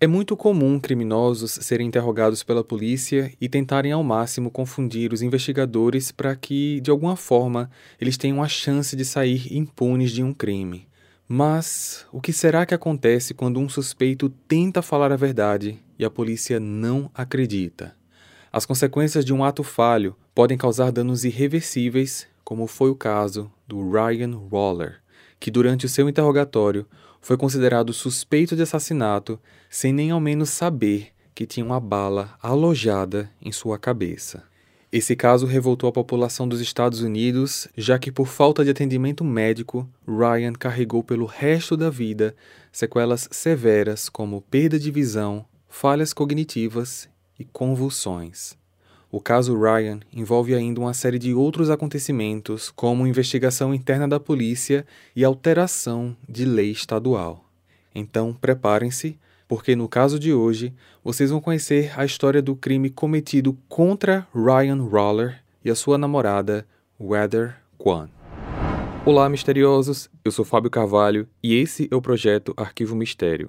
É muito comum criminosos serem interrogados pela polícia e tentarem ao máximo confundir os investigadores para que, de alguma forma, eles tenham a chance de sair impunes de um crime. Mas o que será que acontece quando um suspeito tenta falar a verdade e a polícia não acredita? As consequências de um ato falho podem causar danos irreversíveis, como foi o caso do Ryan Waller, que durante o seu interrogatório foi considerado suspeito de assassinato sem nem ao menos saber que tinha uma bala alojada em sua cabeça. Esse caso revoltou a população dos Estados Unidos, já que, por falta de atendimento médico, Ryan carregou pelo resto da vida sequelas severas como perda de visão, falhas cognitivas e convulsões. O caso Ryan envolve ainda uma série de outros acontecimentos, como investigação interna da polícia e alteração de lei estadual. Então, preparem-se, porque no caso de hoje vocês vão conhecer a história do crime cometido contra Ryan Roller e a sua namorada, Weather Kwan. Olá, misteriosos! Eu sou Fábio Carvalho e esse é o projeto Arquivo Mistério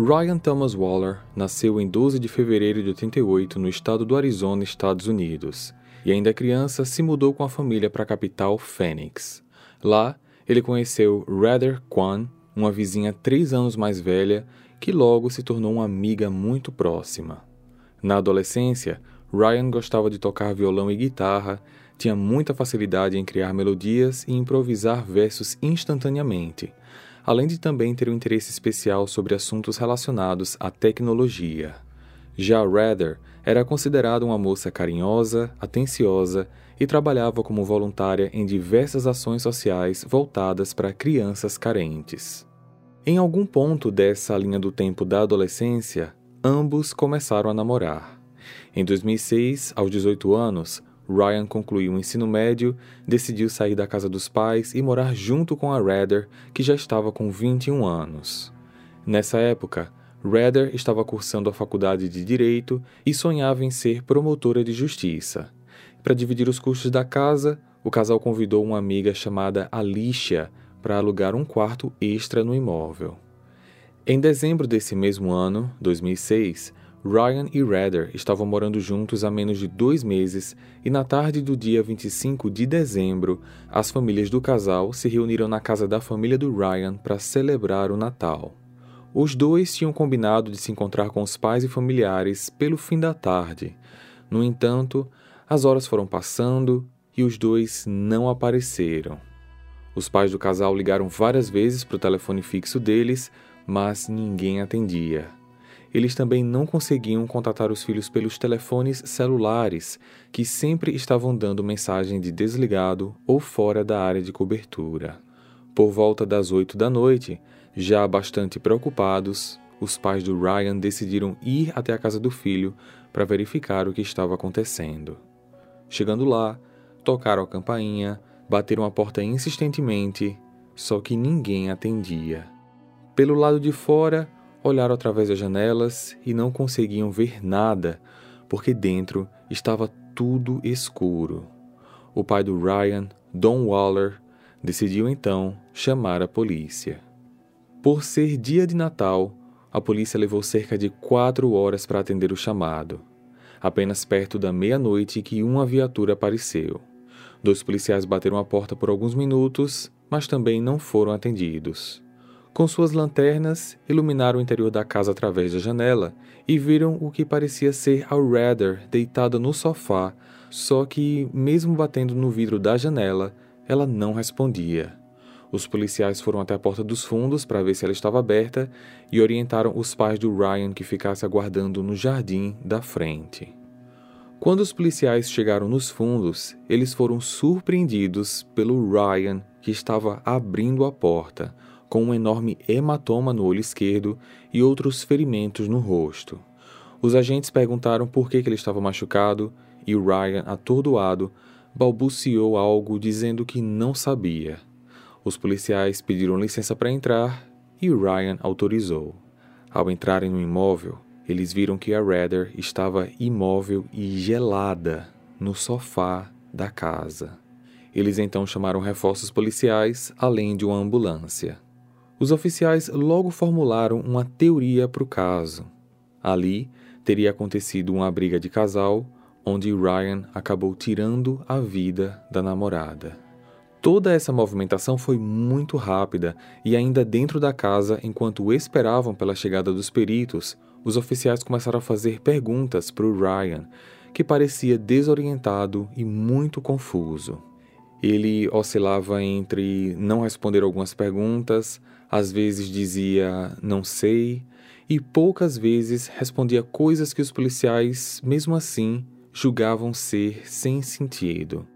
Ryan Thomas Waller nasceu em 12 de fevereiro de 88 no estado do Arizona, Estados Unidos, e ainda criança se mudou com a família para a capital Phoenix. Lá, ele conheceu Rather Kwan, uma vizinha três anos mais velha, que logo se tornou uma amiga muito próxima. Na adolescência, Ryan gostava de tocar violão e guitarra, tinha muita facilidade em criar melodias e improvisar versos instantaneamente além de também ter um interesse especial sobre assuntos relacionados à tecnologia. Já Rather era considerada uma moça carinhosa, atenciosa e trabalhava como voluntária em diversas ações sociais voltadas para crianças carentes. Em algum ponto dessa linha do tempo da adolescência, ambos começaram a namorar. Em 2006, aos 18 anos, Ryan concluiu o ensino médio, decidiu sair da casa dos pais e morar junto com a Redder, que já estava com 21 anos. Nessa época, Redder estava cursando a faculdade de Direito e sonhava em ser promotora de justiça. Para dividir os custos da casa, o casal convidou uma amiga chamada Alicia para alugar um quarto extra no imóvel. Em dezembro desse mesmo ano, 2006, Ryan e Redder estavam morando juntos há menos de dois meses e na tarde do dia 25 de dezembro, as famílias do casal se reuniram na casa da família do Ryan para celebrar o Natal. Os dois tinham combinado de se encontrar com os pais e familiares pelo fim da tarde. No entanto, as horas foram passando e os dois não apareceram. Os pais do casal ligaram várias vezes para o telefone fixo deles, mas ninguém atendia eles também não conseguiam contatar os filhos pelos telefones celulares, que sempre estavam dando mensagem de desligado ou fora da área de cobertura. Por volta das oito da noite, já bastante preocupados, os pais do Ryan decidiram ir até a casa do filho para verificar o que estava acontecendo. Chegando lá, tocaram a campainha, bateram a porta insistentemente, só que ninguém atendia. Pelo lado de fora, Olharam através das janelas e não conseguiam ver nada, porque dentro estava tudo escuro. O pai do Ryan, Don Waller, decidiu então chamar a polícia. Por ser dia de Natal, a polícia levou cerca de quatro horas para atender o chamado. Apenas perto da meia-noite que uma viatura apareceu. Dois policiais bateram a porta por alguns minutos, mas também não foram atendidos. Com suas lanternas, iluminaram o interior da casa através da janela e viram o que parecia ser a Rather deitada no sofá, só que, mesmo batendo no vidro da janela, ela não respondia. Os policiais foram até a porta dos fundos para ver se ela estava aberta e orientaram os pais do Ryan que ficasse aguardando no jardim da frente. Quando os policiais chegaram nos fundos, eles foram surpreendidos pelo Ryan, que estava abrindo a porta, com um enorme hematoma no olho esquerdo e outros ferimentos no rosto. Os agentes perguntaram por que, ele estava machucado e o Ryan, atordoado, balbuciou algo dizendo que não sabia. Os policiais pediram licença para entrar e o Ryan autorizou. Ao entrarem no imóvel, eles viram que a Redder estava imóvel e gelada no sofá da casa. Eles então chamaram reforços policiais, além de uma ambulância. Os oficiais logo formularam uma teoria para o caso. Ali teria acontecido uma briga de casal, onde Ryan acabou tirando a vida da namorada. Toda essa movimentação foi muito rápida e, ainda dentro da casa, enquanto esperavam pela chegada dos peritos, os oficiais começaram a fazer perguntas para o Ryan, que parecia desorientado e muito confuso. Ele oscilava entre não responder algumas perguntas, às vezes dizia não sei, e poucas vezes respondia coisas que os policiais, mesmo assim, julgavam ser sem sentido.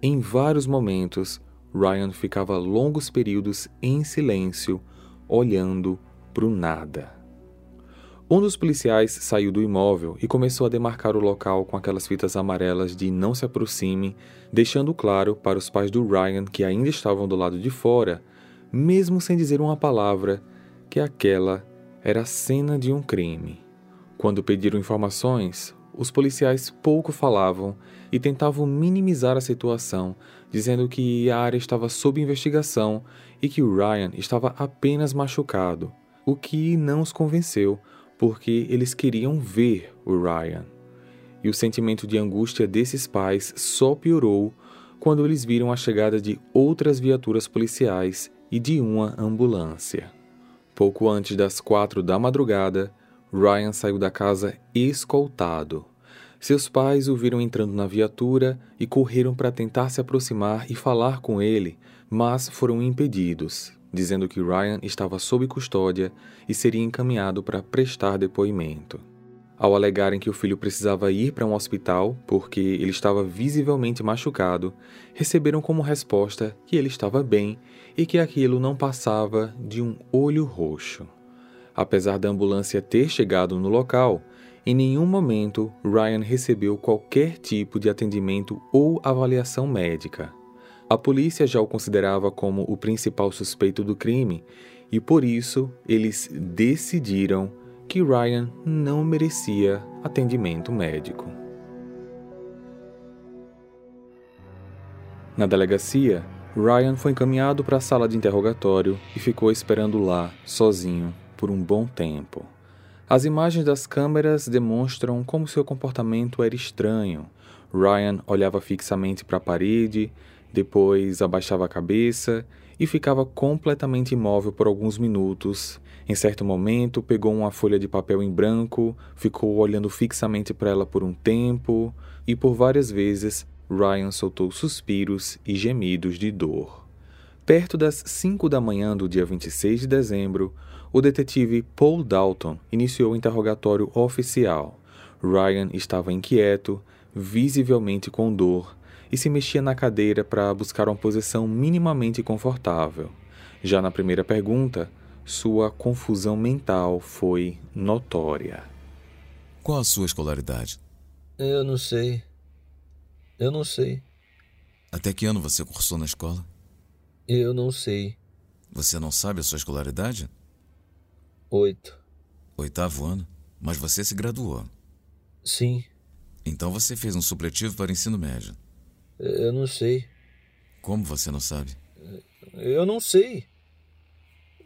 Em vários momentos, Ryan ficava longos períodos em silêncio, olhando para o nada. Um dos policiais saiu do imóvel e começou a demarcar o local com aquelas fitas amarelas de não se aproxime, deixando claro para os pais do Ryan que ainda estavam do lado de fora, mesmo sem dizer uma palavra, que aquela era a cena de um crime. Quando pediram informações, os policiais pouco falavam e tentavam minimizar a situação, dizendo que a área estava sob investigação e que o Ryan estava apenas machucado, o que não os convenceu porque eles queriam ver o Ryan. E o sentimento de angústia desses pais só piorou quando eles viram a chegada de outras viaturas policiais e de uma ambulância. Pouco antes das quatro da madrugada, Ryan saiu da casa escoltado. Seus pais o viram entrando na viatura e correram para tentar se aproximar e falar com ele, mas foram impedidos dizendo que Ryan estava sob custódia e seria encaminhado para prestar depoimento. Ao alegarem que o filho precisava ir para um hospital porque ele estava visivelmente machucado, receberam como resposta que ele estava bem e que aquilo não passava de um olho roxo. Apesar da ambulância ter chegado no local, em nenhum momento Ryan recebeu qualquer tipo de atendimento ou avaliação médica. A polícia já o considerava como o principal suspeito do crime e por isso eles decidiram que Ryan não merecia atendimento médico. Na delegacia, Ryan foi encaminhado para a sala de interrogatório e ficou esperando lá, sozinho, por um bom tempo. As imagens das câmeras demonstram como seu comportamento era estranho. Ryan olhava fixamente para a parede, depois abaixava a cabeça e ficava completamente imóvel por alguns minutos. Em certo momento, pegou uma folha de papel em branco, ficou olhando fixamente para ela por um tempo e por várias vezes Ryan soltou suspiros e gemidos de dor. Perto das 5 da manhã do dia 26 de dezembro, o detetive Paul Dalton iniciou o interrogatório oficial. Ryan estava inquieto, visivelmente com dor, e se mexia na cadeira para buscar uma posição minimamente confortável. Já na primeira pergunta, sua confusão mental foi notória. Qual a sua escolaridade? Eu não sei. Eu não sei. Até que ano você cursou na escola? Eu não sei. Você não sabe a sua escolaridade? Oito. Oitavo ano? Mas você se graduou? Sim. Então você fez um supletivo para ensino médio. Eu não sei. Como você não sabe? Eu não sei.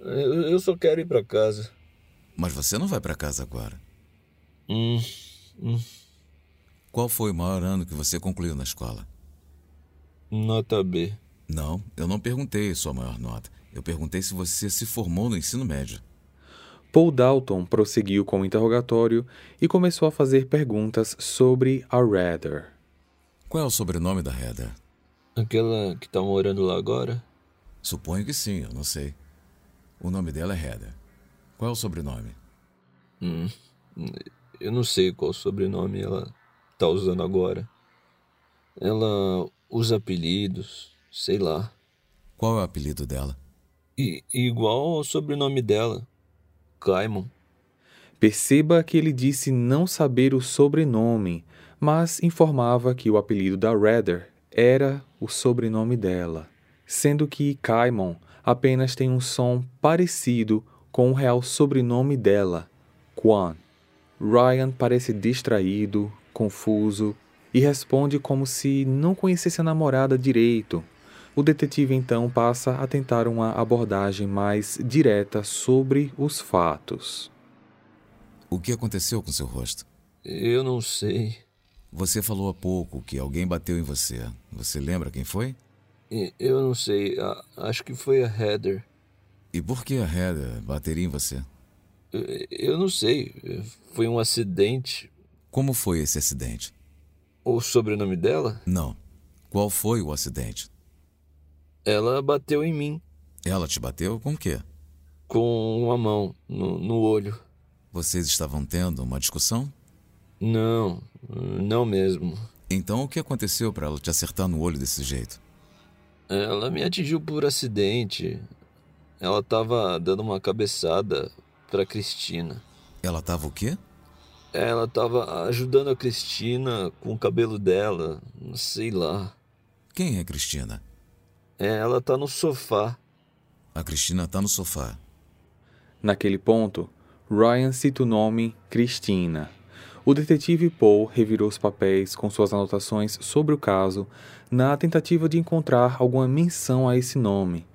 Eu, só quero ir para casa. Mas você não vai para casa agora. Hum, hum. Qual foi o maior ano que você concluiu na escola? Nota B. Não, eu não perguntei sua maior nota. Eu perguntei se você se formou no ensino médio. Paul Dalton prosseguiu com o interrogatório e começou a fazer perguntas sobre a Rather. Qual é o sobrenome da Heather? Aquela que tá morando lá agora? Suponho que sim, eu não sei. O nome dela é Heather. Qual é o sobrenome? Hum, eu não sei qual sobrenome ela, tá usando agora. Ela usa apelidos, sei lá. Qual é o apelido dela? E, igual ao sobrenome dela, Caimon. Perceba que ele disse não saber o sobrenome, mas informava que o apelido da Redder era o sobrenome dela, sendo que Caimon apenas tem um som parecido com o real sobrenome dela, Quan. Ryan parece distraído, confuso e responde como se não conhecesse a namorada direito. O detetive então passa a tentar uma abordagem mais direta sobre os fatos. O que aconteceu com seu rosto? Eu não sei. Você falou há pouco que alguém bateu em você. Você lembra quem foi? Eu não sei. Acho que foi a Heather. E por que a Heather bateria em você? Eu não sei. Foi um acidente. Como foi esse acidente? O sobrenome dela? Não. Qual foi o acidente? Ela bateu em mim. Ela te bateu com o quê? Com uma mão no, no olho. Vocês estavam tendo uma discussão? Não, não mesmo. Então o que aconteceu para ela te acertar no olho desse jeito? Ela me atingiu por acidente. Ela estava dando uma cabeçada para Cristina. Ela estava o quê? Ela estava ajudando a Cristina com o cabelo dela, sei lá. Quem é Cristina? É, ela tá no sofá. A Cristina tá no sofá. Naquele ponto, Ryan cita o nome Cristina. O detetive Paul revirou os papéis com suas anotações sobre o caso na tentativa de encontrar alguma menção a esse nome,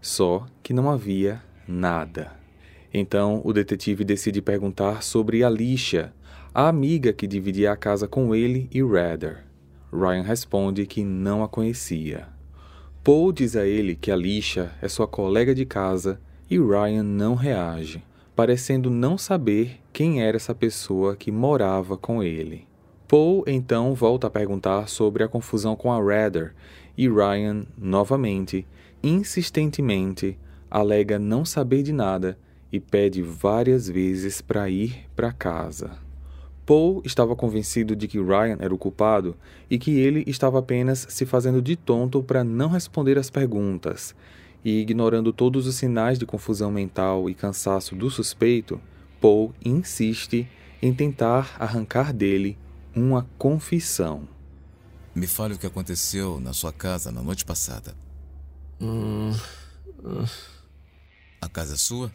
só que não havia nada. Então o detetive decide perguntar sobre Alicia, a amiga que dividia a casa com ele e Redder. Ryan responde que não a conhecia. Paul diz a ele que Alicia é sua colega de casa e Ryan não reage parecendo não saber quem era essa pessoa que morava com ele. Paul então volta a perguntar sobre a confusão com a Redder e Ryan, novamente, insistentemente, alega não saber de nada e pede várias vezes para ir para casa. Paul estava convencido de que Ryan era o culpado e que ele estava apenas se fazendo de tonto para não responder às perguntas, e ignorando todos os sinais de confusão mental e cansaço do suspeito, Paul insiste em tentar arrancar dele uma confissão. Me fale o que aconteceu na sua casa na noite passada. Hum. A casa é sua?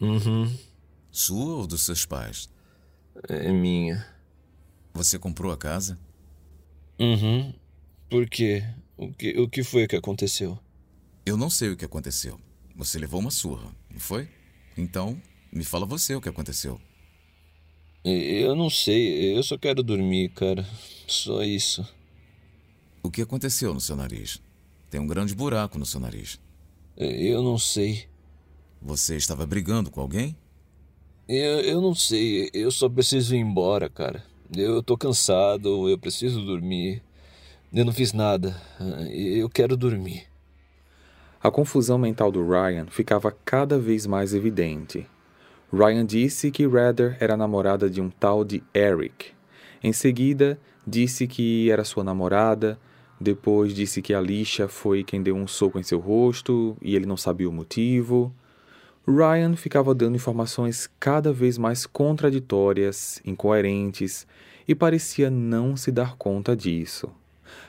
Uhum. Sua ou dos seus pais? É minha. Você comprou a casa? Uhum. Por quê? O que, o que foi que aconteceu? Eu não sei o que aconteceu. Você levou uma surra, não foi? Então, me fala você o que aconteceu. Eu não sei, eu só quero dormir, cara. Só isso. O que aconteceu no seu nariz? Tem um grande buraco no seu nariz. Eu não sei. Você estava brigando com alguém? Eu, eu não sei, eu só preciso ir embora, cara. Eu tô cansado, eu preciso dormir. Eu não fiz nada. Eu quero dormir. A confusão mental do Ryan ficava cada vez mais evidente. Ryan disse que Redder era namorada de um tal de Eric. Em seguida, disse que era sua namorada. Depois disse que Alicia foi quem deu um soco em seu rosto e ele não sabia o motivo. Ryan ficava dando informações cada vez mais contraditórias, incoerentes e parecia não se dar conta disso.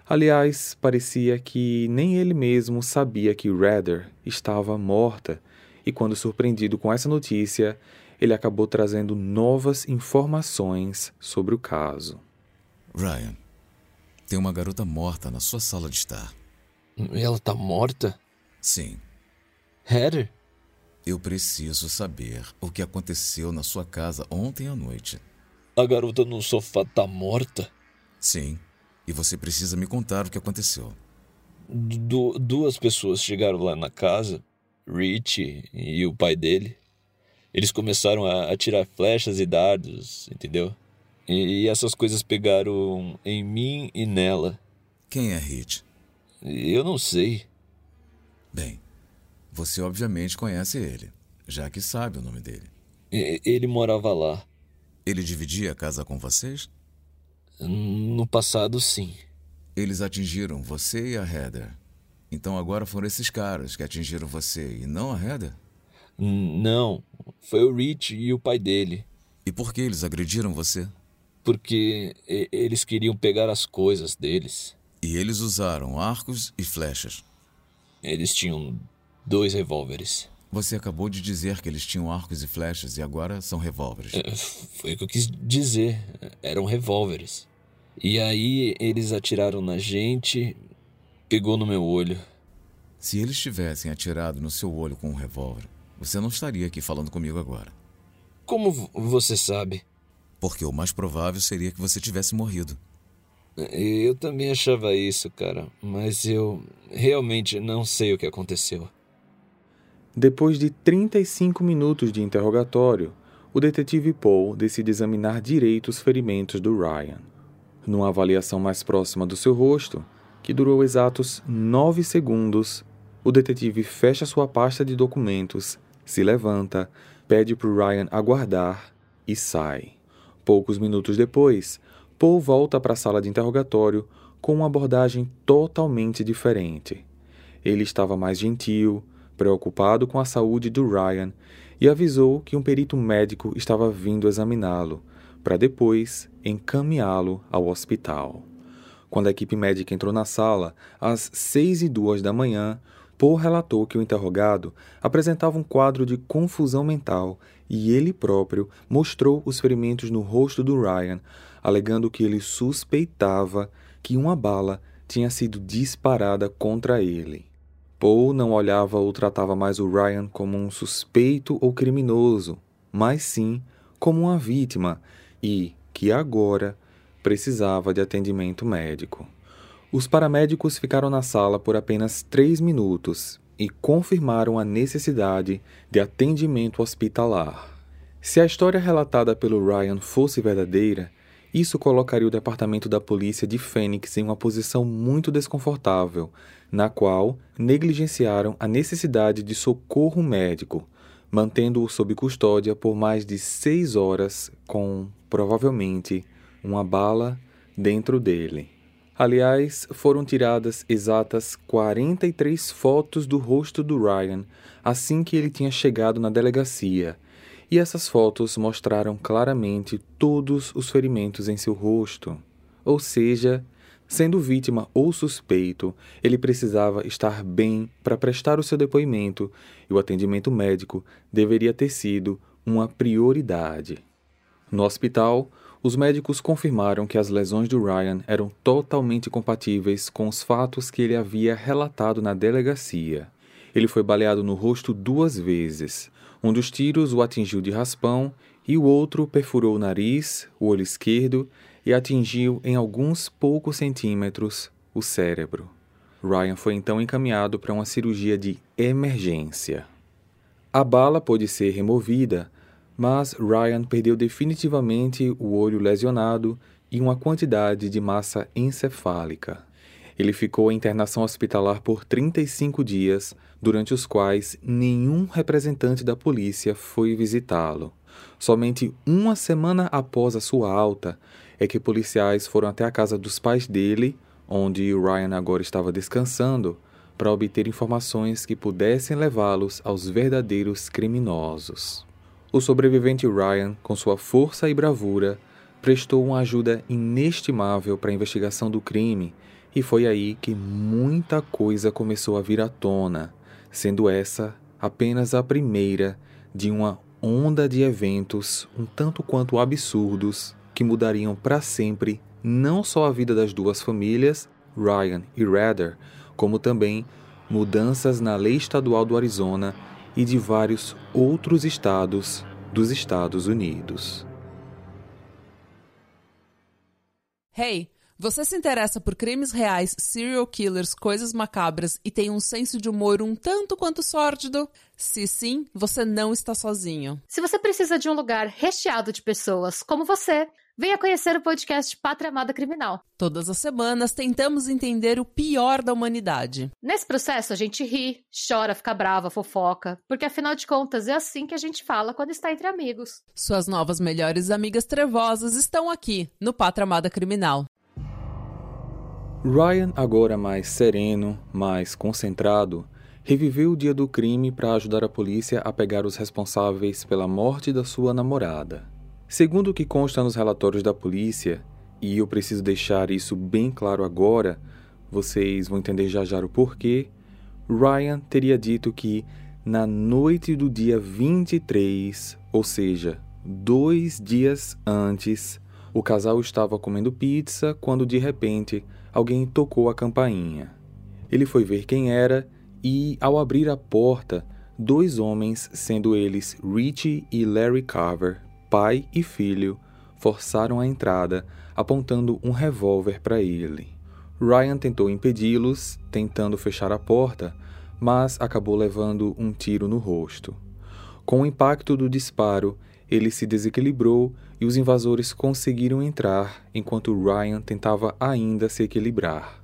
Aliás, parecia que nem ele mesmo sabia que Redder estava morta, e quando surpreendido com essa notícia, ele acabou trazendo novas informações sobre o caso. Ryan, tem uma garota morta na sua sala de estar. Ela está morta? Sim. Heather? Eu preciso saber o que aconteceu na sua casa ontem à noite. A garota no sofá está morta? Sim. E você precisa me contar o que aconteceu. Du duas pessoas chegaram lá na casa, Rich e o pai dele. Eles começaram a atirar flechas e dardos, entendeu? E, e essas coisas pegaram em mim e nela. Quem é Rich? Eu não sei. Bem, você obviamente conhece ele, já que sabe o nome dele. E, ele morava lá. Ele dividia a casa com vocês? No passado, sim. Eles atingiram você e a Heather. Então agora foram esses caras que atingiram você e não a Heather? Não, foi o Rich e o pai dele. E por que eles agrediram você? Porque eles queriam pegar as coisas deles. E eles usaram arcos e flechas. Eles tinham dois revólveres. Você acabou de dizer que eles tinham arcos e flechas e agora são revólveres. É, foi o que eu quis dizer. Eram revólveres. E aí eles atiraram na gente, pegou no meu olho. Se eles tivessem atirado no seu olho com um revólver, você não estaria aqui falando comigo agora. Como você sabe? Porque o mais provável seria que você tivesse morrido. Eu também achava isso, cara, mas eu realmente não sei o que aconteceu. Depois de 35 minutos de interrogatório, o detetive Paul decide examinar direito os ferimentos do Ryan. Numa avaliação mais próxima do seu rosto, que durou exatos nove segundos, o detetive fecha sua pasta de documentos, se levanta, pede para Ryan aguardar e sai. Poucos minutos depois, Paul volta para a sala de interrogatório com uma abordagem totalmente diferente. Ele estava mais gentil, preocupado com a saúde do Ryan e avisou que um perito médico estava vindo examiná-lo, para depois encaminhá-lo ao hospital. Quando a equipe médica entrou na sala, às seis e duas da manhã, Paul relatou que o interrogado apresentava um quadro de confusão mental e ele próprio mostrou os ferimentos no rosto do Ryan, alegando que ele suspeitava que uma bala tinha sido disparada contra ele. Paul não olhava ou tratava mais o Ryan como um suspeito ou criminoso, mas sim como uma vítima e que agora precisava de atendimento médico. Os paramédicos ficaram na sala por apenas três minutos e confirmaram a necessidade de atendimento hospitalar. Se a história relatada pelo Ryan fosse verdadeira, isso colocaria o departamento da polícia de Phoenix em uma posição muito desconfortável, na qual negligenciaram a necessidade de socorro médico, mantendo-o sob custódia por mais de seis horas, com, provavelmente, uma bala dentro dele. Aliás, foram tiradas exatas 43 fotos do rosto do Ryan assim que ele tinha chegado na delegacia, e essas fotos mostraram claramente todos os ferimentos em seu rosto. Ou seja, sendo vítima ou suspeito, ele precisava estar bem para prestar o seu depoimento e o atendimento médico deveria ter sido uma prioridade. No hospital, os médicos confirmaram que as lesões do Ryan eram totalmente compatíveis com os fatos que ele havia relatado na delegacia. Ele foi baleado no rosto duas vezes. Um dos tiros o atingiu de raspão e o outro perfurou o nariz, o olho esquerdo e atingiu em alguns poucos centímetros o cérebro. Ryan foi então encaminhado para uma cirurgia de emergência. A bala pôde ser removida, mas Ryan perdeu definitivamente o olho lesionado e uma quantidade de massa encefálica. Ele ficou em internação hospitalar por 35 dias, durante os quais nenhum representante da polícia foi visitá-lo. Somente uma semana após a sua alta é que policiais foram até a casa dos pais dele, onde Ryan agora estava descansando, para obter informações que pudessem levá-los aos verdadeiros criminosos. O sobrevivente Ryan, com sua força e bravura, prestou uma ajuda inestimável para a investigação do crime, e foi aí que muita coisa começou a vir à tona, sendo essa apenas a primeira de uma onda de eventos um tanto quanto absurdos que mudariam para sempre não só a vida das duas famílias, Ryan e Rader, como também mudanças na lei estadual do Arizona e de vários outros estados dos Estados Unidos. Hey, você se interessa por crimes reais, serial killers, coisas macabras e tem um senso de humor um tanto quanto sórdido? Se sim, você não está sozinho. Se você precisa de um lugar recheado de pessoas como você Venha conhecer o podcast Pátria Amada Criminal. Todas as semanas tentamos entender o pior da humanidade. Nesse processo, a gente ri, chora, fica brava, fofoca, porque afinal de contas é assim que a gente fala quando está entre amigos. Suas novas melhores amigas trevosas estão aqui, no Pátria Amada Criminal. Ryan, agora mais sereno, mais concentrado, reviveu o dia do crime para ajudar a polícia a pegar os responsáveis pela morte da sua namorada. Segundo o que consta nos relatórios da polícia, e eu preciso deixar isso bem claro agora, vocês vão entender já já o porquê, Ryan teria dito que na noite do dia 23, ou seja, dois dias antes, o casal estava comendo pizza quando de repente alguém tocou a campainha. Ele foi ver quem era e, ao abrir a porta, dois homens, sendo eles Richie e Larry Carver, pai e filho, forçaram a entrada, apontando um revólver para ele. Ryan tentou impedi-los, tentando fechar a porta, mas acabou levando um tiro no rosto. Com o impacto do disparo, ele se desequilibrou e os invasores conseguiram entrar enquanto Ryan tentava ainda se equilibrar.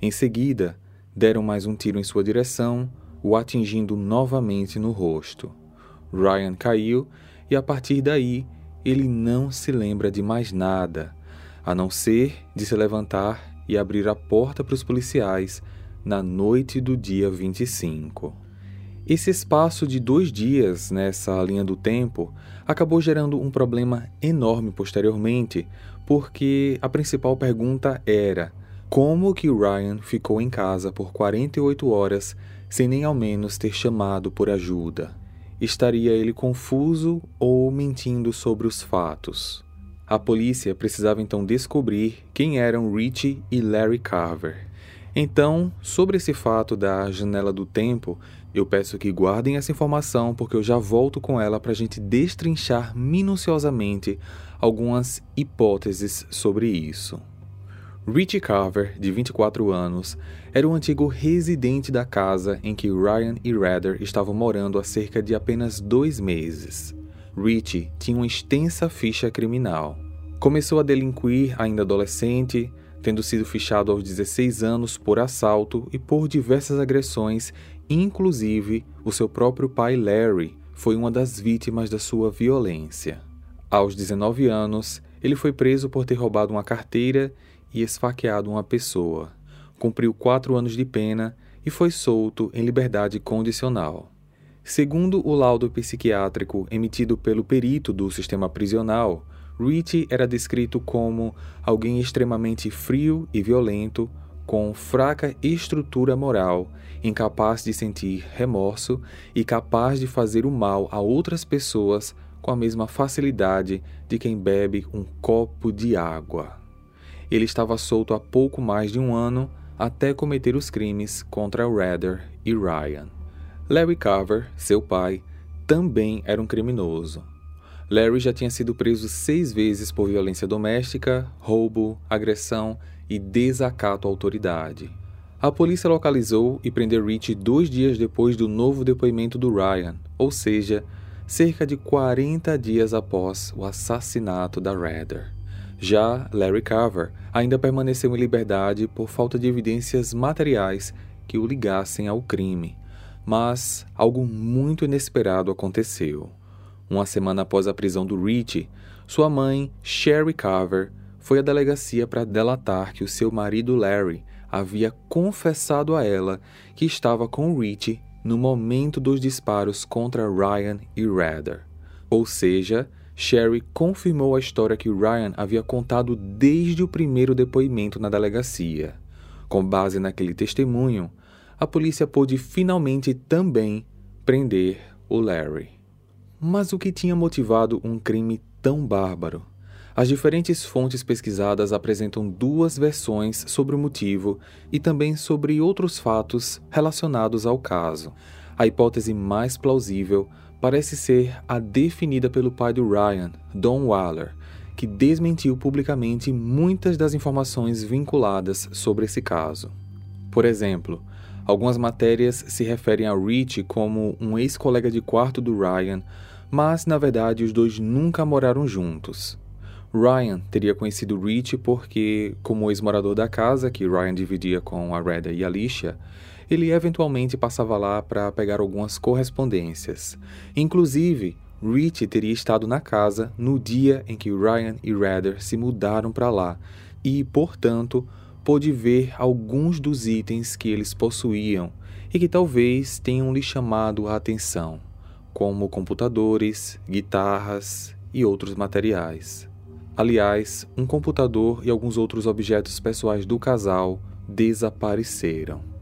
Em seguida, deram mais um tiro em sua direção, o atingindo novamente no rosto. Ryan caiu e a partir daí ele não se lembra de mais nada, a não ser de se levantar e abrir a porta para os policiais na noite do dia 25. Esse espaço de dois dias nessa linha do tempo acabou gerando um problema enorme posteriormente, porque a principal pergunta era como que Ryan ficou em casa por 48 horas sem nem ao menos ter chamado por ajuda? Estaria ele confuso ou mentindo sobre os fatos? A polícia precisava então descobrir quem eram Richie e Larry Carver. Então, sobre esse fato da janela do tempo, eu peço que guardem essa informação porque eu já volto com ela para a gente destrinchar minuciosamente algumas hipóteses sobre isso. Richie Carver, de 24 anos, era o antigo residente da casa em que Ryan e Rader estavam morando há cerca de apenas dois meses. Richie tinha uma extensa ficha criminal. Começou a delinquir ainda adolescente, tendo sido fichado aos 16 anos por assalto e por diversas agressões, inclusive o seu próprio pai Larry foi uma das vítimas da sua violência. Aos 19 anos, ele foi preso por ter roubado uma carteira e esfaqueado uma pessoa. Cumpriu quatro anos de pena e foi solto em liberdade condicional. Segundo o laudo psiquiátrico emitido pelo perito do sistema prisional, Ritchie era descrito como alguém extremamente frio e violento, com fraca estrutura moral, incapaz de sentir remorso e capaz de fazer o mal a outras pessoas com a mesma facilidade de quem bebe um copo de água. Ele estava solto há pouco mais de um ano até cometer os crimes contra Rader e Ryan. Larry Carver, seu pai, também era um criminoso. Larry já tinha sido preso seis vezes por violência doméstica, roubo, agressão e desacato à autoridade. A polícia localizou e prendeu Rich dois dias depois do novo depoimento do Ryan, ou seja, cerca de 40 dias após o assassinato da Rader. Já Larry Carver ainda permaneceu em liberdade por falta de evidências materiais que o ligassem ao crime. Mas algo muito inesperado aconteceu. Uma semana após a prisão do Rich, sua mãe, Sherry Carver, foi à delegacia para delatar que o seu marido Larry havia confessado a ela que estava com o Rich no momento dos disparos contra Ryan e Rader. Ou seja, Sherry confirmou a história que Ryan havia contado desde o primeiro depoimento na delegacia. Com base naquele testemunho, a polícia pôde finalmente também prender o Larry. Mas o que tinha motivado um crime tão bárbaro? As diferentes fontes pesquisadas apresentam duas versões sobre o motivo e também sobre outros fatos relacionados ao caso. A hipótese mais plausível parece ser a definida pelo pai do Ryan, Don Waller, que desmentiu publicamente muitas das informações vinculadas sobre esse caso. Por exemplo, algumas matérias se referem a Rich como um ex-colega de quarto do Ryan, mas na verdade os dois nunca moraram juntos. Ryan teria conhecido Rich porque, como ex-morador da casa que Ryan dividia com a Reda e a Alicia, ele eventualmente passava lá para pegar algumas correspondências. Inclusive, Rich teria estado na casa no dia em que Ryan e Redder se mudaram para lá e, portanto, pôde ver alguns dos itens que eles possuíam e que talvez tenham lhe chamado a atenção, como computadores, guitarras e outros materiais. Aliás, um computador e alguns outros objetos pessoais do casal desapareceram.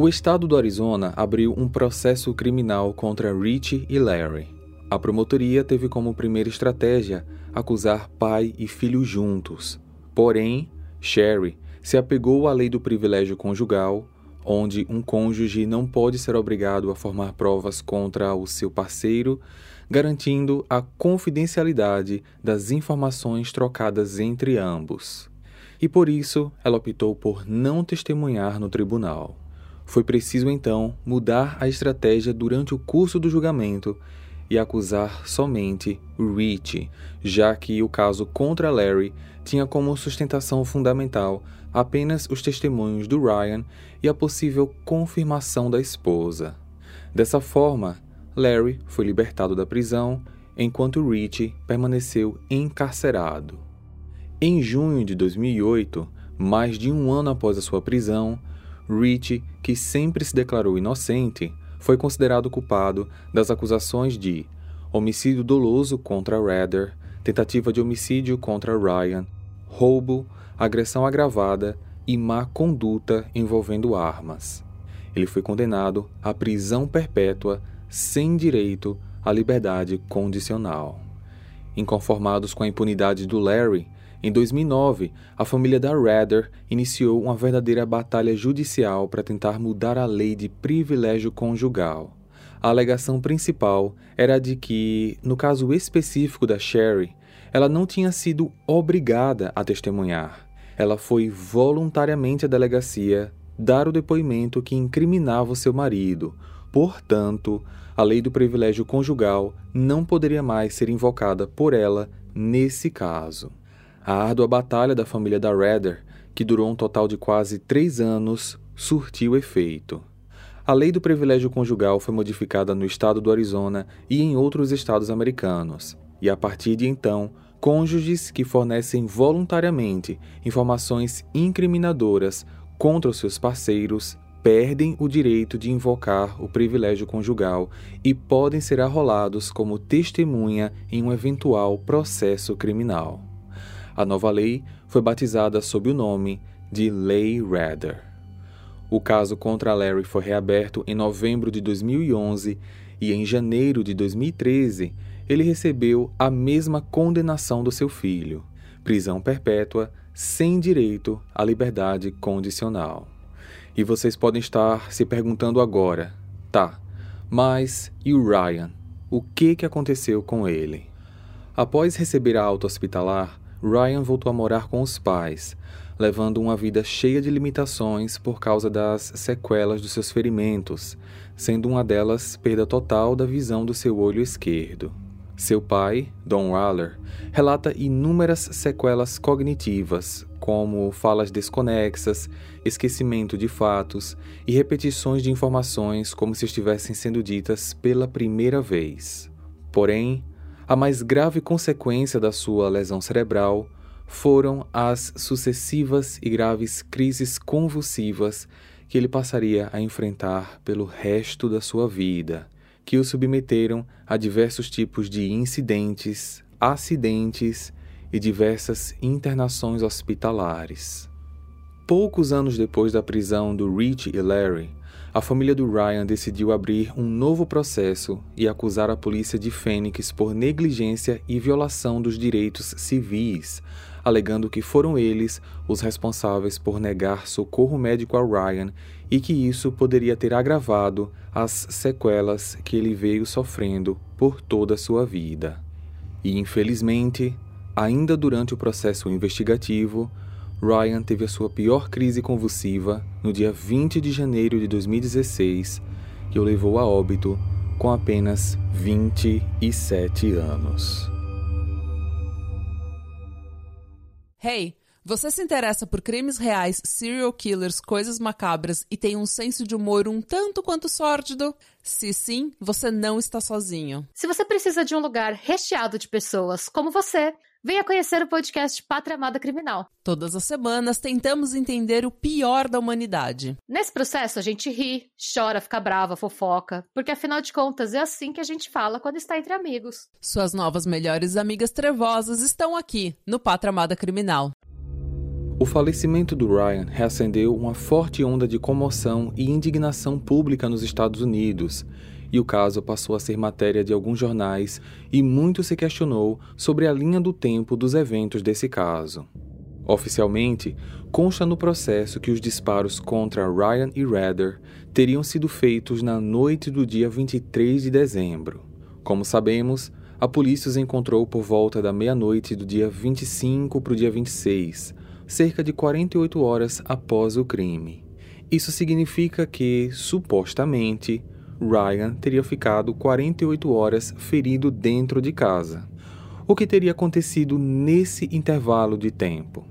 O estado do Arizona abriu um processo criminal contra Rich e Larry. A promotoria teve como primeira estratégia acusar pai e filho juntos. Porém, Sherry se apegou à lei do privilégio conjugal, onde um cônjuge não pode ser obrigado a formar provas contra o seu parceiro, garantindo a confidencialidade das informações trocadas entre ambos. E por isso ela optou por não testemunhar no tribunal. Foi preciso então mudar a estratégia durante o curso do julgamento e acusar somente Rich, já que o caso contra Larry tinha como sustentação fundamental apenas os testemunhos do Ryan e a possível confirmação da esposa. Dessa forma, Larry foi libertado da prisão, enquanto Rich permaneceu encarcerado. Em junho de 2008, mais de um ano após a sua prisão, Rich, que sempre se declarou inocente, foi considerado culpado das acusações de homicídio doloso contra Rader, tentativa de homicídio contra Ryan, roubo, agressão agravada e má conduta envolvendo armas. Ele foi condenado à prisão perpétua sem direito à liberdade condicional. Inconformados com a impunidade do Larry, em 2009, a família da Rader iniciou uma verdadeira batalha judicial para tentar mudar a lei de privilégio conjugal. A alegação principal era de que, no caso específico da Sherry, ela não tinha sido obrigada a testemunhar ela foi voluntariamente à delegacia dar o depoimento que incriminava o seu marido. Portanto, a lei do privilégio conjugal não poderia mais ser invocada por ela nesse caso. A árdua batalha da família da Redder, que durou um total de quase três anos, surtiu efeito. A lei do privilégio conjugal foi modificada no estado do Arizona e em outros estados americanos, e a partir de então, cônjuges que fornecem voluntariamente informações incriminadoras contra os seus parceiros perdem o direito de invocar o privilégio conjugal e podem ser arrolados como testemunha em um eventual processo criminal. A nova lei foi batizada sob o nome de Lei Rader. O caso contra Larry foi reaberto em novembro de 2011 e em janeiro de 2013 ele recebeu a mesma condenação do seu filho, prisão perpétua sem direito à liberdade condicional. E vocês podem estar se perguntando agora, tá, mas e o Ryan? O que, que aconteceu com ele? Após receber a alta hospitalar, Ryan voltou a morar com os pais, levando uma vida cheia de limitações por causa das sequelas dos seus ferimentos, sendo uma delas perda total da visão do seu olho esquerdo. Seu pai, Don Waller, relata inúmeras sequelas cognitivas, como falas desconexas, esquecimento de fatos e repetições de informações como se estivessem sendo ditas pela primeira vez. Porém, a mais grave consequência da sua lesão cerebral foram as sucessivas e graves crises convulsivas que ele passaria a enfrentar pelo resto da sua vida que o submeteram a diversos tipos de incidentes, acidentes e diversas internações hospitalares. Poucos anos depois da prisão do Rich e Larry, a família do Ryan decidiu abrir um novo processo e acusar a polícia de Phoenix por negligência e violação dos direitos civis, alegando que foram eles os responsáveis por negar socorro médico ao Ryan e que isso poderia ter agravado as sequelas que ele veio sofrendo por toda a sua vida. E infelizmente, ainda durante o processo investigativo, Ryan teve a sua pior crise convulsiva no dia 20 de janeiro de 2016, que o levou a óbito com apenas 27 anos. Hey, você se interessa por crimes reais, serial killers, coisas macabras e tem um senso de humor um tanto quanto sórdido? Se sim, você não está sozinho. Se você precisa de um lugar recheado de pessoas como você, venha conhecer o podcast Pátria Amada Criminal. Todas as semanas tentamos entender o pior da humanidade. Nesse processo a gente ri, chora, fica brava, fofoca, porque afinal de contas é assim que a gente fala quando está entre amigos. Suas novas melhores amigas trevosas estão aqui no Pátria Amada Criminal. O falecimento do Ryan reacendeu uma forte onda de comoção e indignação pública nos Estados Unidos, e o caso passou a ser matéria de alguns jornais e muito se questionou sobre a linha do tempo dos eventos desse caso. Oficialmente, consta no processo que os disparos contra Ryan e Rader teriam sido feitos na noite do dia 23 de dezembro. Como sabemos, a polícia os encontrou por volta da meia-noite do dia 25 para o dia 26, cerca de 48 horas após o crime. Isso significa que, supostamente, Ryan teria ficado 48 horas ferido dentro de casa. O que teria acontecido nesse intervalo de tempo?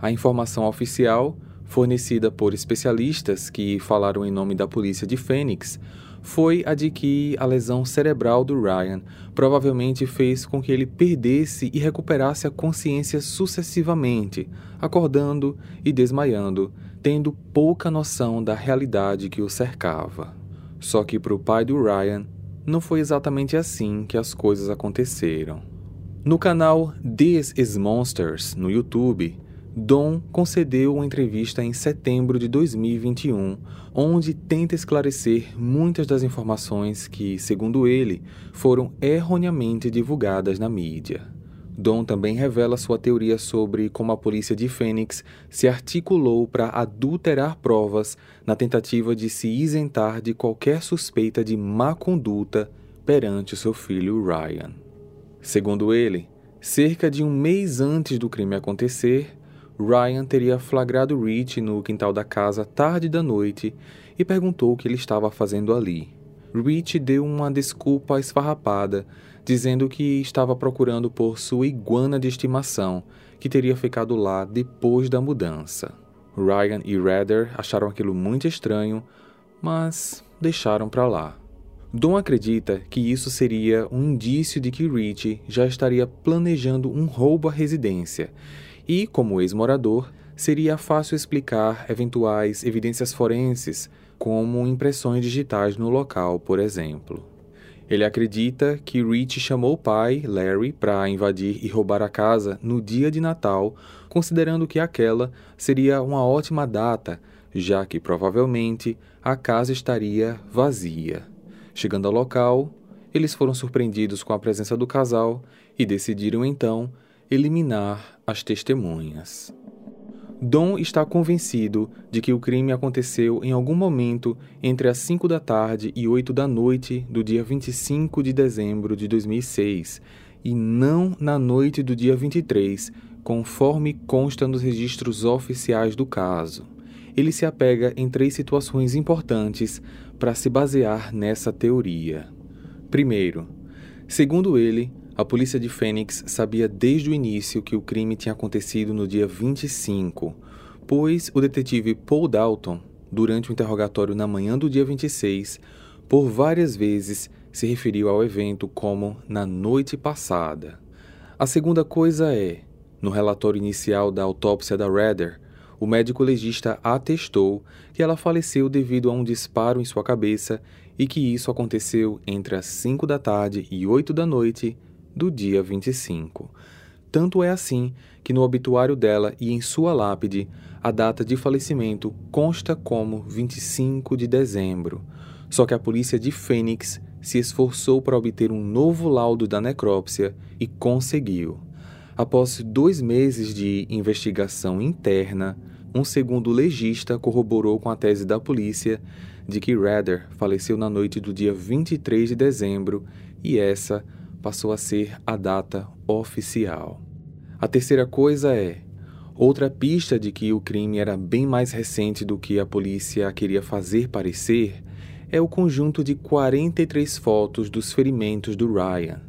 A informação oficial, fornecida por especialistas que falaram em nome da polícia de Phoenix, foi a de que a lesão cerebral do Ryan provavelmente fez com que ele perdesse e recuperasse a consciência sucessivamente, acordando e desmaiando, tendo pouca noção da realidade que o cercava. Só que para o pai do Ryan, não foi exatamente assim que as coisas aconteceram. No canal This is Monsters no YouTube, Dom concedeu uma entrevista em setembro de 2021, onde tenta esclarecer muitas das informações que, segundo ele, foram erroneamente divulgadas na mídia. Dom também revela sua teoria sobre como a polícia de Fênix se articulou para adulterar provas na tentativa de se isentar de qualquer suspeita de má conduta perante seu filho Ryan. Segundo ele, cerca de um mês antes do crime acontecer, Ryan teria flagrado Rich no quintal da casa tarde da noite e perguntou o que ele estava fazendo ali. Rich deu uma desculpa esfarrapada, dizendo que estava procurando por sua iguana de estimação, que teria ficado lá depois da mudança. Ryan e Rader acharam aquilo muito estranho, mas deixaram para lá. Dom acredita que isso seria um indício de que Rich já estaria planejando um roubo à residência e, como ex-morador, seria fácil explicar eventuais evidências forenses, como impressões digitais no local, por exemplo. Ele acredita que Rich chamou o pai, Larry, para invadir e roubar a casa no dia de Natal, considerando que aquela seria uma ótima data, já que provavelmente a casa estaria vazia. Chegando ao local, eles foram surpreendidos com a presença do casal e decidiram então eliminar as testemunhas. Dom está convencido de que o crime aconteceu em algum momento entre as 5 da tarde e 8 da noite do dia 25 de dezembro de 2006 e não na noite do dia 23, conforme consta nos registros oficiais do caso. Ele se apega em três situações importantes para se basear nessa teoria. Primeiro, segundo ele, a polícia de Phoenix sabia desde o início que o crime tinha acontecido no dia 25, pois o detetive Paul Dalton, durante o interrogatório na manhã do dia 26, por várias vezes se referiu ao evento como na noite passada. A segunda coisa é, no relatório inicial da autópsia da Rader, o médico legista atestou que ela faleceu devido a um disparo em sua cabeça e que isso aconteceu entre as 5 da tarde e 8 da noite do dia 25. Tanto é assim que no obituário dela e em sua lápide, a data de falecimento consta como 25 de dezembro. Só que a polícia de Fênix se esforçou para obter um novo laudo da necrópsia e conseguiu. Após dois meses de investigação interna, um segundo legista corroborou com a tese da polícia de que Rader faleceu na noite do dia 23 de dezembro e essa passou a ser a data oficial. A terceira coisa é outra pista de que o crime era bem mais recente do que a polícia queria fazer parecer é o conjunto de 43 fotos dos ferimentos do Ryan.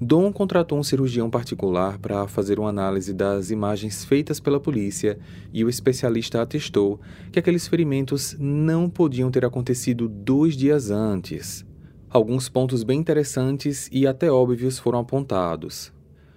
Dom contratou um cirurgião particular para fazer uma análise das imagens feitas pela polícia e o especialista atestou que aqueles ferimentos não podiam ter acontecido dois dias antes. Alguns pontos bem interessantes e até óbvios foram apontados.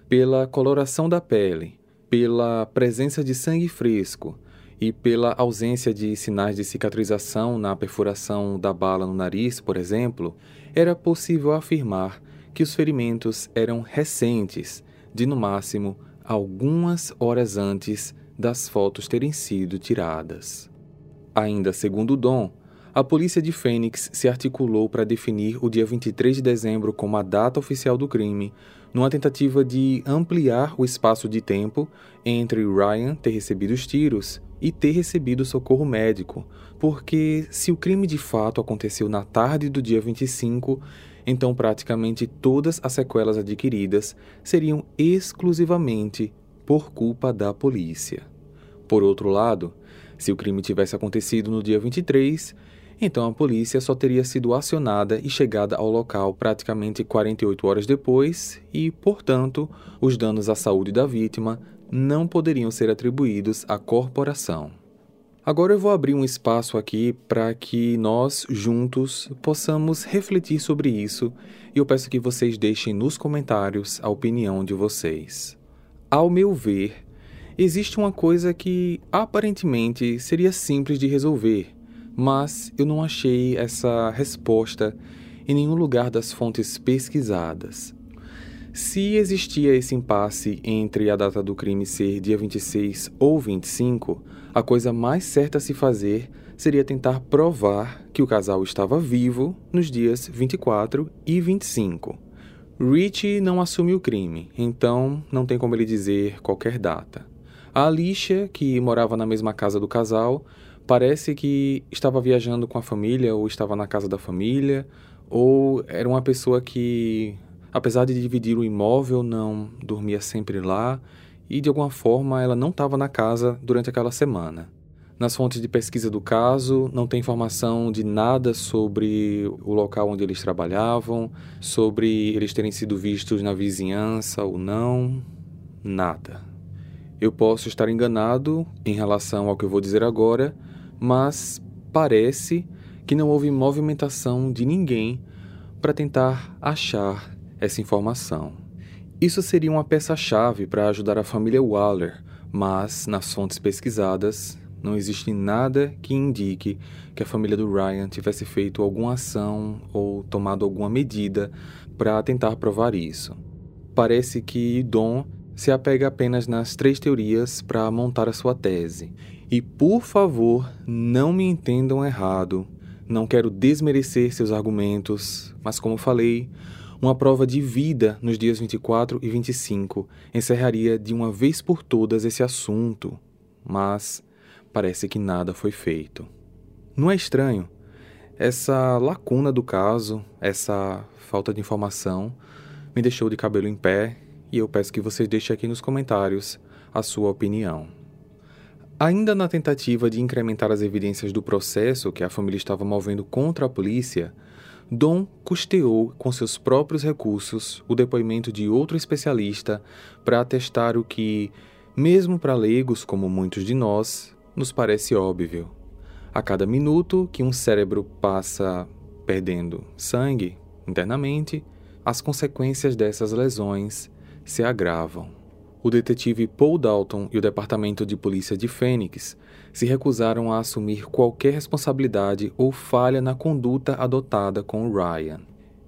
Pela coloração da pele, pela presença de sangue fresco e pela ausência de sinais de cicatrização na perfuração da bala no nariz, por exemplo, era possível afirmar que os ferimentos eram recentes, de no máximo algumas horas antes das fotos terem sido tiradas. Ainda segundo Dom, a polícia de Fênix se articulou para definir o dia 23 de dezembro como a data oficial do crime, numa tentativa de ampliar o espaço de tempo entre Ryan ter recebido os tiros e ter recebido socorro médico, porque se o crime de fato aconteceu na tarde do dia 25, então praticamente todas as sequelas adquiridas seriam exclusivamente por culpa da polícia. Por outro lado, se o crime tivesse acontecido no dia 23, então a polícia só teria sido acionada e chegada ao local praticamente 48 horas depois e, portanto, os danos à saúde da vítima não poderiam ser atribuídos à corporação. Agora eu vou abrir um espaço aqui para que nós juntos possamos refletir sobre isso e eu peço que vocês deixem nos comentários a opinião de vocês. Ao meu ver, existe uma coisa que aparentemente seria simples de resolver, mas eu não achei essa resposta em nenhum lugar das fontes pesquisadas. Se existia esse impasse entre a data do crime ser dia 26 ou 25, a coisa mais certa a se fazer seria tentar provar que o casal estava vivo nos dias 24 e 25. Rich não assume o crime, então não tem como ele dizer qualquer data. A Alicia, que morava na mesma casa do casal, parece que estava viajando com a família ou estava na casa da família, ou era uma pessoa que apesar de dividir o imóvel, não dormia sempre lá e de alguma forma ela não estava na casa durante aquela semana. Nas fontes de pesquisa do caso, não tem informação de nada sobre o local onde eles trabalhavam, sobre eles terem sido vistos na vizinhança ou não, nada. Eu posso estar enganado em relação ao que eu vou dizer agora, mas parece que não houve movimentação de ninguém para tentar achar essa informação. Isso seria uma peça-chave para ajudar a família Waller, mas nas fontes pesquisadas não existe nada que indique que a família do Ryan tivesse feito alguma ação ou tomado alguma medida para tentar provar isso. Parece que Dom se apega apenas nas três teorias para montar a sua tese. E por favor, não me entendam errado. Não quero desmerecer seus argumentos, mas como falei, uma prova de vida nos dias 24 e 25 encerraria de uma vez por todas esse assunto, mas parece que nada foi feito. Não é estranho? Essa lacuna do caso, essa falta de informação, me deixou de cabelo em pé e eu peço que vocês deixem aqui nos comentários a sua opinião. Ainda na tentativa de incrementar as evidências do processo que a família estava movendo contra a polícia, Dom custeou com seus próprios recursos o depoimento de outro especialista para atestar o que, mesmo para leigos como muitos de nós, nos parece óbvio. A cada minuto que um cérebro passa perdendo sangue internamente, as consequências dessas lesões se agravam. O detetive Paul Dalton e o Departamento de Polícia de Fênix se recusaram a assumir qualquer responsabilidade ou falha na conduta adotada com Ryan.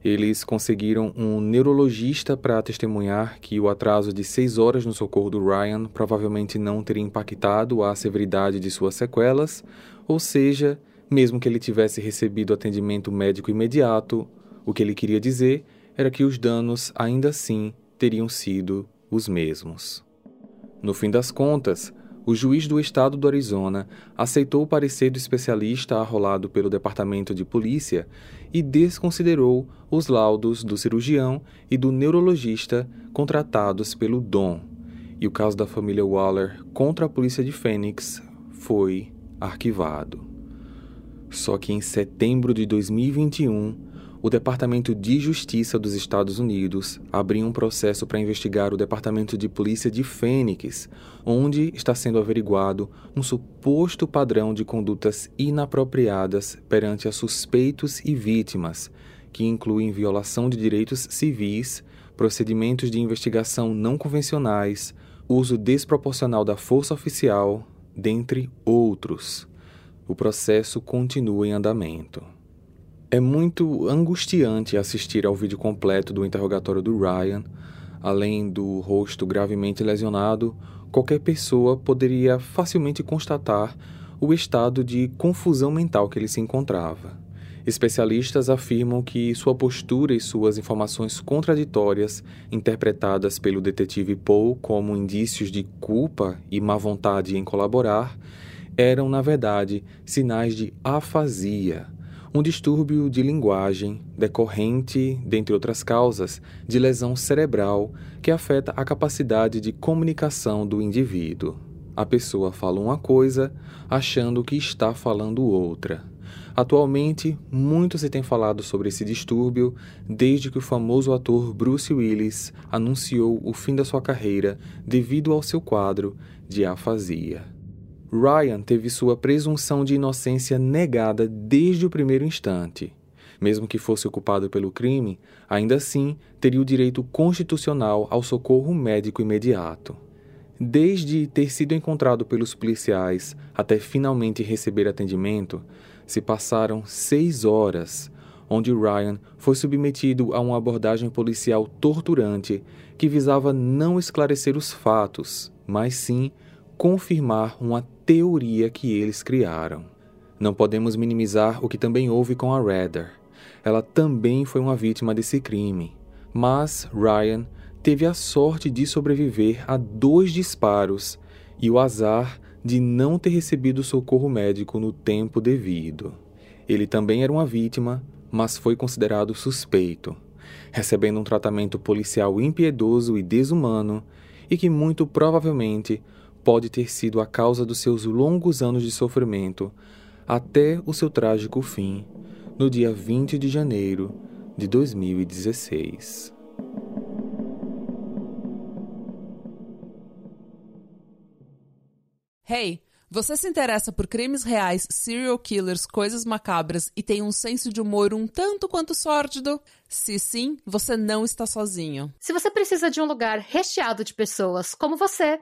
Eles conseguiram um neurologista para testemunhar que o atraso de seis horas no socorro do Ryan provavelmente não teria impactado a severidade de suas sequelas, ou seja, mesmo que ele tivesse recebido atendimento médico imediato, o que ele queria dizer era que os danos ainda assim teriam sido os mesmos. No fim das contas, o juiz do estado do Arizona aceitou o parecer do especialista arrolado pelo Departamento de Polícia e desconsiderou os laudos do cirurgião e do neurologista contratados pelo Dom. E o caso da família Waller contra a polícia de Phoenix foi arquivado. Só que em setembro de 2021, o Departamento de Justiça dos Estados Unidos abriu um processo para investigar o Departamento de Polícia de Fênix, onde está sendo averiguado um suposto padrão de condutas inapropriadas perante a suspeitos e vítimas, que incluem violação de direitos civis, procedimentos de investigação não convencionais, uso desproporcional da força oficial, dentre outros. O processo continua em andamento. É muito angustiante assistir ao vídeo completo do interrogatório do Ryan. Além do rosto gravemente lesionado, qualquer pessoa poderia facilmente constatar o estado de confusão mental que ele se encontrava. Especialistas afirmam que sua postura e suas informações contraditórias, interpretadas pelo detetive Paul como indícios de culpa e má vontade em colaborar, eram, na verdade, sinais de afasia um distúrbio de linguagem decorrente, dentre outras causas, de lesão cerebral que afeta a capacidade de comunicação do indivíduo. A pessoa fala uma coisa achando que está falando outra. Atualmente, muito se tem falado sobre esse distúrbio desde que o famoso ator Bruce Willis anunciou o fim da sua carreira devido ao seu quadro de afasia. Ryan teve sua presunção de inocência negada desde o primeiro instante. Mesmo que fosse ocupado pelo crime, ainda assim teria o direito constitucional ao socorro médico imediato. Desde ter sido encontrado pelos policiais até finalmente receber atendimento, se passaram seis horas, onde Ryan foi submetido a uma abordagem policial torturante que visava não esclarecer os fatos, mas sim confirmar uma teoria que eles criaram. Não podemos minimizar o que também houve com a Redder. Ela também foi uma vítima desse crime. Mas Ryan teve a sorte de sobreviver a dois disparos e o azar de não ter recebido socorro médico no tempo devido. Ele também era uma vítima, mas foi considerado suspeito, recebendo um tratamento policial impiedoso e desumano e que muito provavelmente pode ter sido a causa dos seus longos anos de sofrimento até o seu trágico fim no dia 20 de janeiro de 2016. Hey, você se interessa por crimes reais, serial killers, coisas macabras e tem um senso de humor um tanto quanto sórdido? Se sim, você não está sozinho. Se você precisa de um lugar recheado de pessoas como você,